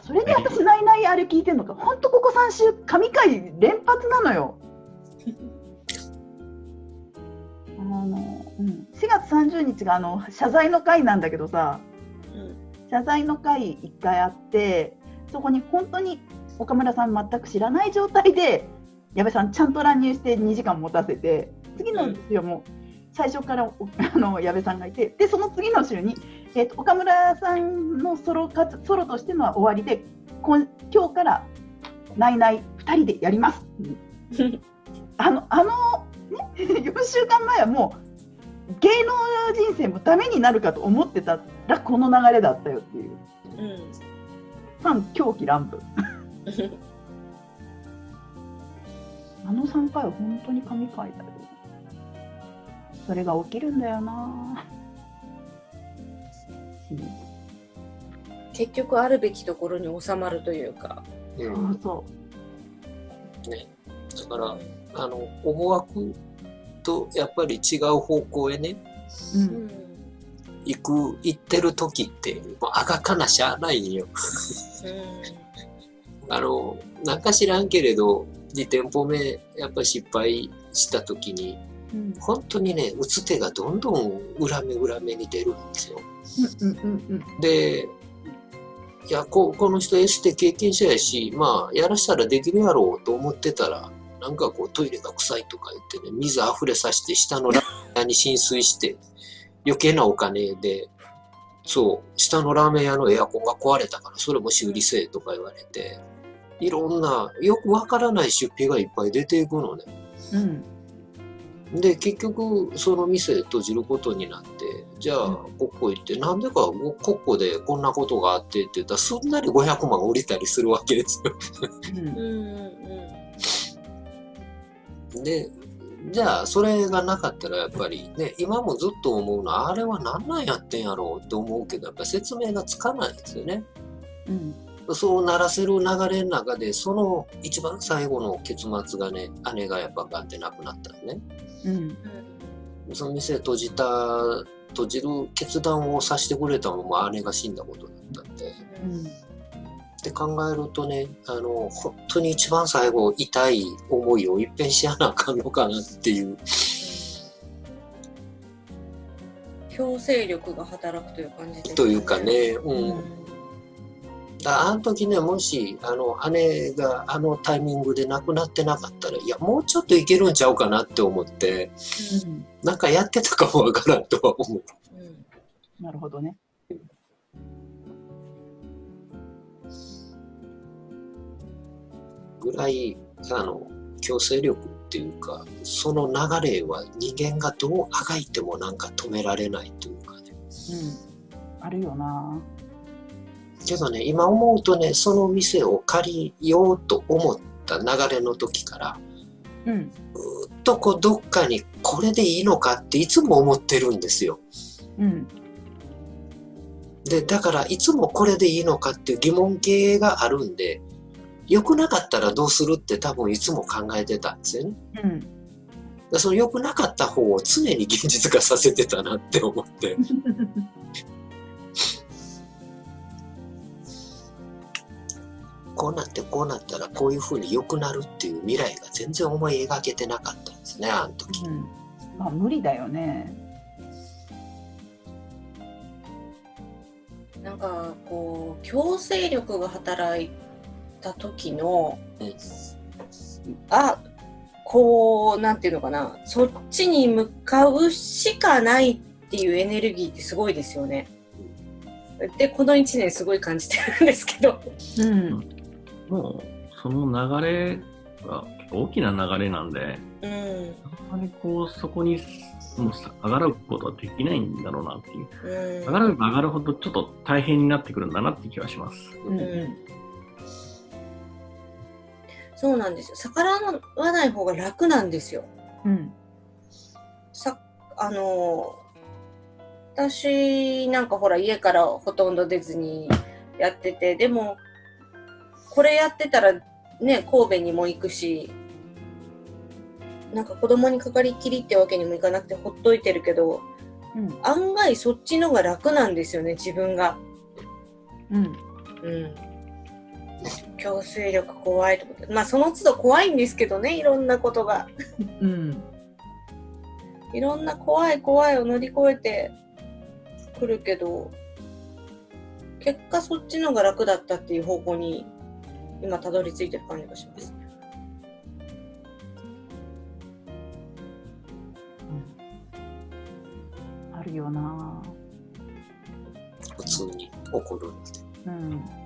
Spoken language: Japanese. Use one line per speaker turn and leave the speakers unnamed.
かそれで私ないないあれ聞いてんのか。本当ここ3週神回連発なのよ。あの、うん、4月30日があの謝罪の会なんだけどさ。
うん。
謝罪の会1回あってそこに本当に岡村さん全く知らない状態で矢部さんちゃんと乱入して2時間持たせて次の週も最初からおあの矢部さんがいてでその次の週に、えー、と岡村さんのソロ活ソロとしてのは終わりで今今日から「ないない2人でやります」あのあの、ね、4週間前はもう芸能人生もダメになるかと思ってたらこの流れだったよっていう。
うん。
ファン狂気乱舞。あの3回は本当に神回だよそれが起きるんだよな
結局あるべきところに収まるというか。
う、
そうんそ
ね。だから、あの、思惑とやっぱり違う方向へね、
う、う、
うんん
行く、行ってる時って、もうあがかなしゃあないんよ。あの、なんか知らんけれど、2店舗目、やっぱり失敗した時に、
うん
本当にね、打つ手がどんどん裏目裏目に出るんですよ。
うんうんうん
で、いや、ここの人エステ経験者やし、まあ、やらしたらできるやろうと思ってたら、なんかこうトイレが臭いとか言ってね、水溢れさせて下のラーメン屋に浸水して、余計なお金で、そう、下のラーメン屋のエアコンが壊れたから、それも修理せえとか言われて、いろんな、よくわからない出費がいっぱい出ていくのね。
うん
で、結局、その店閉じることになって、じゃあ、ここ行って、なんでか、ここでこんなことがあってって言ったら、すんなり500万降りたりするわけですよ。
うん
うんうん
で、じゃあ、それがなかったら、やっぱりね、今もずっと思うのは、あれは何なんやってんやろうって思うけど、やっぱ説明がつかないですよね。
うん
そうならせる流れの中で、その一番最後の結末がね、姉がやっぱガンって亡くなったのね。
うん
その店閉じた、閉じる決断をさせてくれたのも姉が死んだことだったんで。
うん
って考えるとね、あの、本当に一番最後、痛い思いを一変しやなあかんのかなっていう。
強制力が働くという感じです
というかね、う。
うん
あの時ね、もし、あの、姉があのタイミングで亡くなってなかったら、いや、もうちょっといけるんちゃうかなって思って、
うん。
なんかやってたかもわからんとは思う。
うん。
なるほどね。
ぐらい、あの、強制力っていうか、その流れは人間がどうあがいてもなんか止められないというかね。
うん。あるよな
けどね、今思うとね、その店を借りようと思った流れの時から、
うん
ずっとこうどっかにこれでいいのかっていつも思ってるんですよ。
うん
で、だからいつもこれでいいのかっていう疑問形があるんで、良くなかったらどうするって多分いつも考えてたんですよね。
うん
でその良くなかった方を常に現実化させてたなって思って。うなってこうなったらこういう風に良くなるっていう未来が全然思い描けてなかったんですね、あの時。
うんまあ無理だよね
なんかこう強制力が働いた時の、
うん
あこうなんていうのかなそっちに向かうしかないっていうエネルギーってすごいですよね。でこの1年すごい感じてるんですけど。
うん
もう、その流れが大きな流れなんで、
うん
あんまりこう、そこにもう上がることはできないんだろうなっていう。
うん
上がれば上がるほどちょっと大変になってくるんだなって気はします。
うん
うんそうなんですよ逆らわない方が楽なんですよ。
うん
さあの私なんかほら家からほとんど出ずにやっててでもこれやってたらね神戸にも行くしなんか子供にかかりきりってわけにもいかなくてほっといてるけど、
うん、
案外そっちのが楽なんですよね自分が。
うん、
うん。強制力怖いと思って。まあその都度怖いんですけどねいろんなことが、
うん、
いろんな怖い怖いを乗り越えてくるけど結果そっちのが楽だったっていう方向に今たどり着いてる感じがします。
うん、あるよな。
普通に怒る
うん。